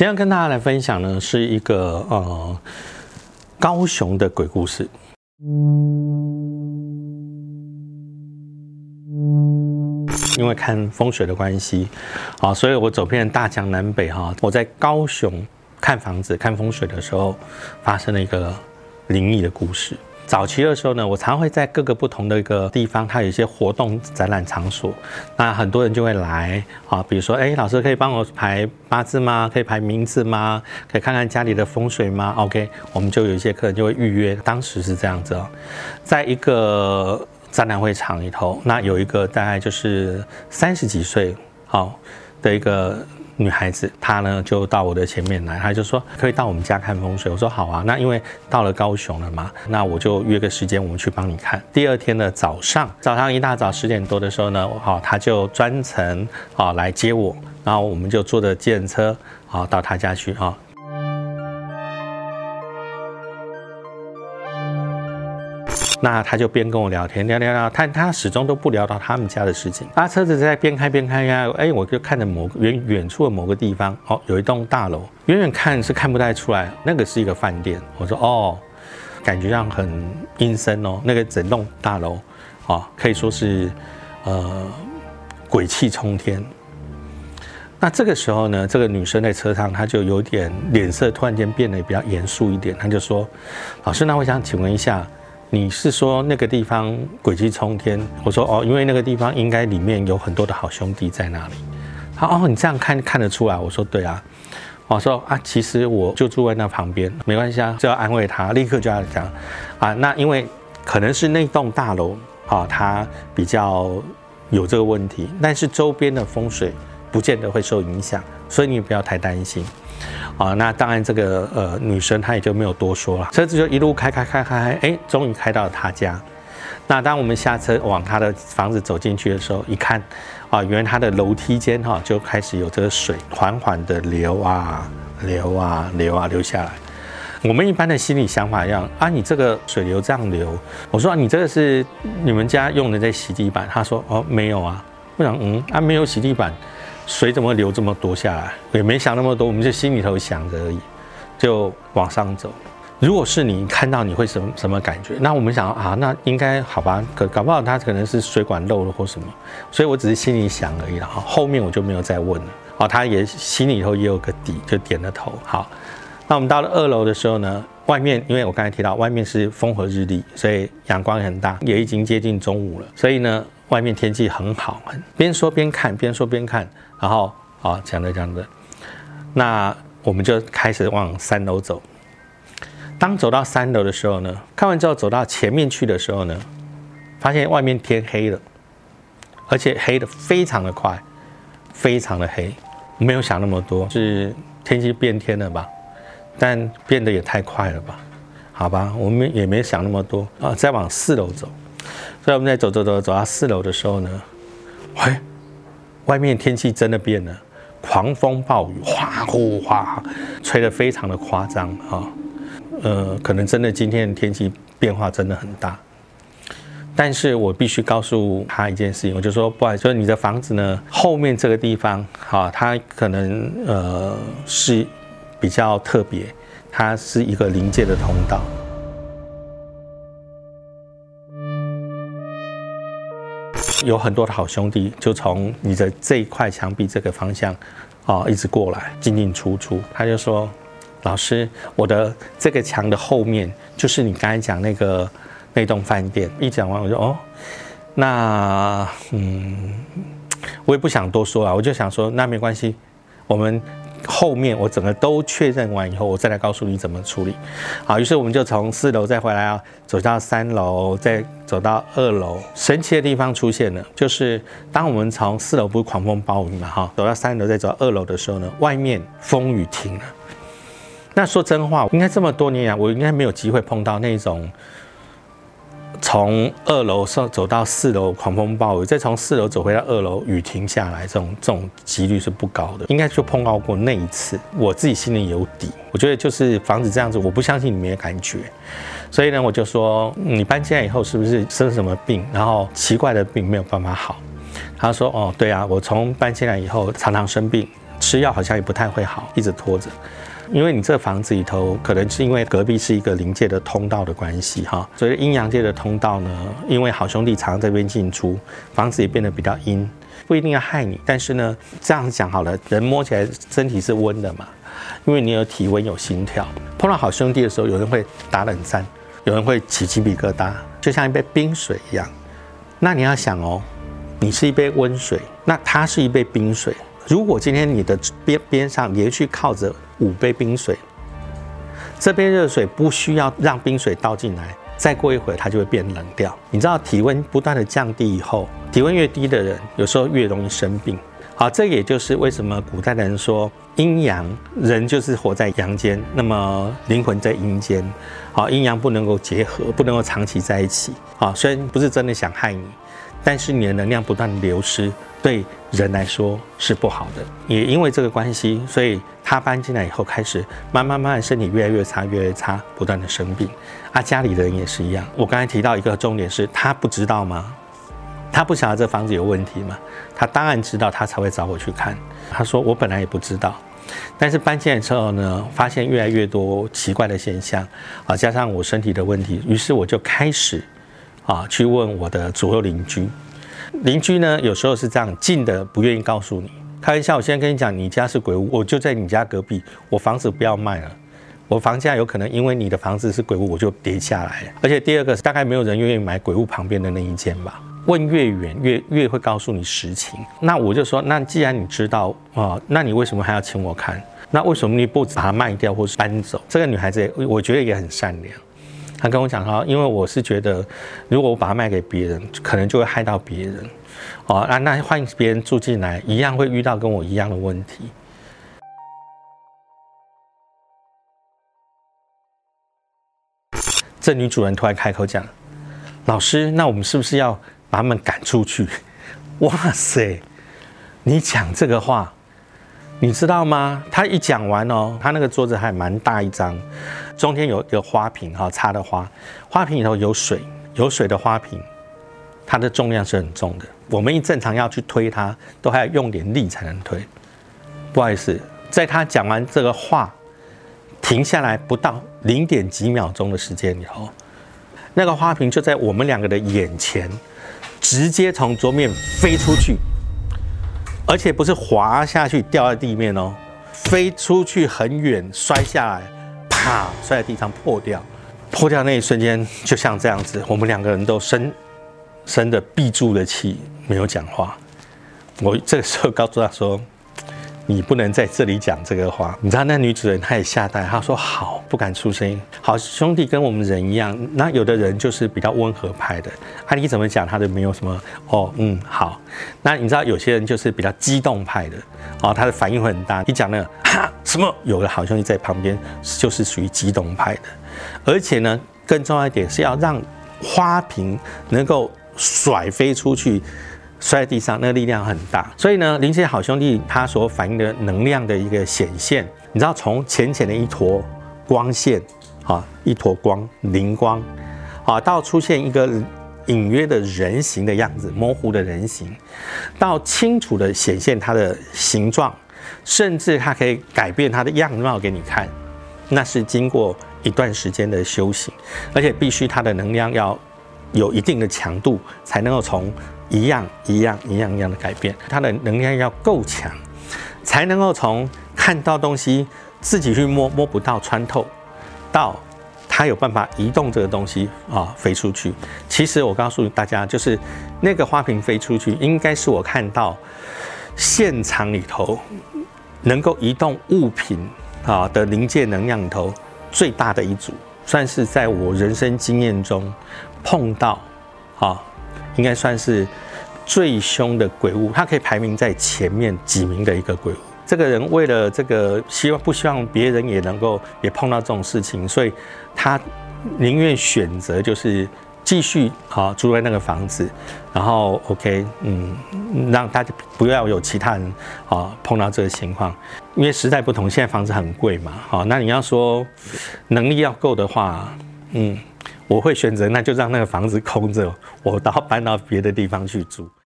今天跟大家来分享呢，是一个呃高雄的鬼故事。因为看风水的关系，啊，所以我走遍大江南北哈。我在高雄看房子、看风水的时候，发生了一个灵异的故事。早期的时候呢，我常会在各个不同的一个地方，它有一些活动展览场所，那很多人就会来啊。比如说，哎，老师可以帮我排八字吗？可以排名字吗？可以看看家里的风水吗？OK，我们就有一些客人就会预约。当时是这样子哦，在一个。展览会场里头，那有一个大概就是三十几岁，好，的一个女孩子，她呢就到我的前面来，她就说可以到我们家看风水。我说好啊，那因为到了高雄了嘛，那我就约个时间，我们去帮你看。第二天的早上，早上一大早十点多的时候呢，好，她就专程啊来接我，然后我们就坐着电车啊到她家去啊。那他就边跟我聊天，聊聊聊，他他始终都不聊到他们家的事情。啊，车子在边开边开呀，哎，我就看着某远远处的某个地方，哦，有一栋大楼，远远看是看不太出来，那个是一个饭店。我说哦，感觉上很阴森哦，那个整栋大楼，啊，可以说是呃鬼气冲天。那这个时候呢，这个女生在车上，她就有点脸色突然间变得比较严肃一点，她就说：“老师，那我想请问一下。”你是说那个地方鬼气冲天？我说哦，因为那个地方应该里面有很多的好兄弟在那里。他哦，你这样看看得出来？我说对啊。我说啊，其实我就住在那旁边，没关系啊，就要安慰他，立刻就要讲啊。那因为可能是那栋大楼啊，它比较有这个问题，但是周边的风水不见得会受影响，所以你不要太担心。啊，那当然，这个呃女生她也就没有多说了，车子就一路开开开开，哎，终于开到了她家。那当我们下车往她的房子走进去的时候，一看，啊，原来她的楼梯间哈就开始有这个水缓缓的流啊流啊流啊流下来。我们一般的心理想法一样啊，你这个水流这样流，我说你这个是你们家用的这洗地板，他说哦没有啊，我想嗯啊没有洗地板。水怎么流这么多下来？也没想那么多，我们就心里头想着而已，就往上走。如果是你看到，你会什么什么感觉？那我们想啊，那应该好吧？可搞不好他可能是水管漏了或什么，所以我只是心里想而已了哈。后面我就没有再问了。哦，他也心里头也有个底，就点了头。好，那我们到了二楼的时候呢，外面因为我刚才提到外面是风和日丽，所以阳光很大，也已经接近中午了，所以呢。外面天气很好，边说边看，边说边看，然后啊讲着讲着，那我们就开始往三楼走。当走到三楼的时候呢，看完之后走到前面去的时候呢，发现外面天黑了，而且黑的非常的快，非常的黑。没有想那么多，是天气变天了吧？但变得也太快了吧？好吧，我们也没想那么多啊，再往四楼走。所以我们在走走走走到四楼的时候呢，喂，外面天气真的变了，狂风暴雨，哗呼哗，吹得非常的夸张啊，呃，可能真的今天的天气变化真的很大。但是我必须告诉他一件事情，我就说，不好意思，你的房子呢后面这个地方，哈，它可能呃是比较特别，它是一个临界的通道。有很多的好兄弟就从你的这一块墙壁这个方向，啊，一直过来进进出出。他就说：“老师，我的这个墙的后面就是你刚才讲那个那栋饭店。”一讲完，我说：“哦，那嗯，我也不想多说了，我就想说，那没关系，我们。”后面我整个都确认完以后，我再来告诉你怎么处理。好，于是我们就从四楼再回来啊，走到三楼，再走到二楼。神奇的地方出现了，就是当我们从四楼不是狂风暴雨嘛，哈，走到三楼再走到二楼的时候呢，外面风雨停了。那说真话，应该这么多年啊，我应该没有机会碰到那种。从二楼上走到四楼，狂风暴雨，再从四楼走回到二楼，雨停下来，这种这种几率是不高的，应该就碰到过那一次，我自己心里有底。我觉得就是房子这样子，我不相信你没有感觉，所以呢，我就说你搬进来以后是不是生什么病，然后奇怪的病没有办法好？他说哦，对啊，我从搬进来以后常常生病，吃药好像也不太会好，一直拖着。因为你这房子里头，可能是因为隔壁是一个临界的通道的关系哈，所以阴阳界的通道呢，因为好兄弟常这边进出，房子也变得比较阴，不一定要害你，但是呢，这样讲好了，人摸起来身体是温的嘛，因为你有体温有心跳，碰到好兄弟的时候，有人会打冷战，有人会起鸡皮疙瘩，就像一杯冰水一样。那你要想哦，你是一杯温水，那他是一杯冰水。如果今天你的边边上连续靠着五杯冰水，这杯热水不需要让冰水倒进来，再过一会它就会变冷掉。你知道体温不断的降低以后，体温越低的人有时候越容易生病。好，这也就是为什么古代的人说阴阳人就是活在阳间，那么灵魂在阴间。好，阴阳不能够结合，不能够长期在一起。好，虽然不是真的想害你。但是你的能量不断流失，对人来说是不好的。也因为这个关系，所以他搬进来以后，开始慢慢慢慢身体越来越差，越来越差，不断的生病。啊，家里的人也是一样。我刚才提到一个重点是，他不知道吗？他不晓得这房子有问题吗？他当然知道，他才会找我去看。他说我本来也不知道，但是搬进来之后呢，发现越来越多奇怪的现象，啊，加上我身体的问题，于是我就开始。啊，去问我的左右邻居，邻居呢有时候是这样近的不愿意告诉你，开玩笑。我现在跟你讲，你家是鬼屋，我就在你家隔壁，我房子不要卖了，我房价有可能因为你的房子是鬼屋，我就跌下来。而且第二个大概没有人愿意买鬼屋旁边的那一间吧。问越远越越会告诉你实情。那我就说，那既然你知道啊，那你为什么还要请我看？那为什么你不把它卖掉或是搬走？这个女孩子我觉得也很善良。他跟我讲说，因为我是觉得，如果我把它卖给别人，可能就会害到别人，哦，那那换别人住进来，一样会遇到跟我一样的问题。这女主人突然开口讲：“老师，那我们是不是要把他们赶出去？”哇塞，你讲这个话。你知道吗？他一讲完哦，他那个桌子还蛮大一张，中间有一个花瓶哈，插的花，花瓶里头有水，有水的花瓶，它的重量是很重的。我们一正常要去推它，都还要用点力才能推。不好意思，在他讲完这个话，停下来不到零点几秒钟的时间以后，那个花瓶就在我们两个的眼前，直接从桌面飞出去。而且不是滑下去掉在地面哦，飞出去很远，摔下来，啪，摔在地上破掉，破掉那一瞬间就像这样子，我们两个人都深深的闭住了气，没有讲话。我这个时候告诉他说。你不能在这里讲这个话。你知道那女主人她也吓呆，她说好，不敢出声音。好兄弟跟我们人一样，那有的人就是比较温和派的，啊你怎么讲他都没有什么哦嗯好。那你知道有些人就是比较激动派的，哦他的反应会很大。你讲那个哈什么，有的好兄弟在旁边就是属于激动派的，而且呢更重要一点是要让花瓶能够甩飞出去。摔在地上，那个力量很大，所以呢，灵界好兄弟他所反映的能量的一个显现，你知道，从浅浅的一坨光线，啊，一坨光灵光，啊，到出现一个隐约的人形的样子，模糊的人形，到清楚的显现它的形状，甚至它可以改变它的样貌给你看，那是经过一段时间的修行，而且必须它的能量要有一定的强度，才能够从。一样一样一样一样的改变，它的能量要够强，才能够从看到东西自己去摸摸不到穿透，到它有办法移动这个东西啊飞出去。其实我告诉大家，就是那个花瓶飞出去，应该是我看到现场里头能够移动物品啊的临界能量里头最大的一组，算是在我人生经验中碰到啊。应该算是最凶的鬼物，他可以排名在前面几名的一个鬼物。这个人为了这个希望不希望别人也能够也碰到这种事情，所以他宁愿选择就是继续啊住在那个房子，然后 OK，嗯，让大家不要有其他人啊碰到这个情况，因为时代不同，现在房子很贵嘛，好，那你要说能力要够的话，嗯。我会选择，那就让那个房子空着，我到搬到别的地方去住。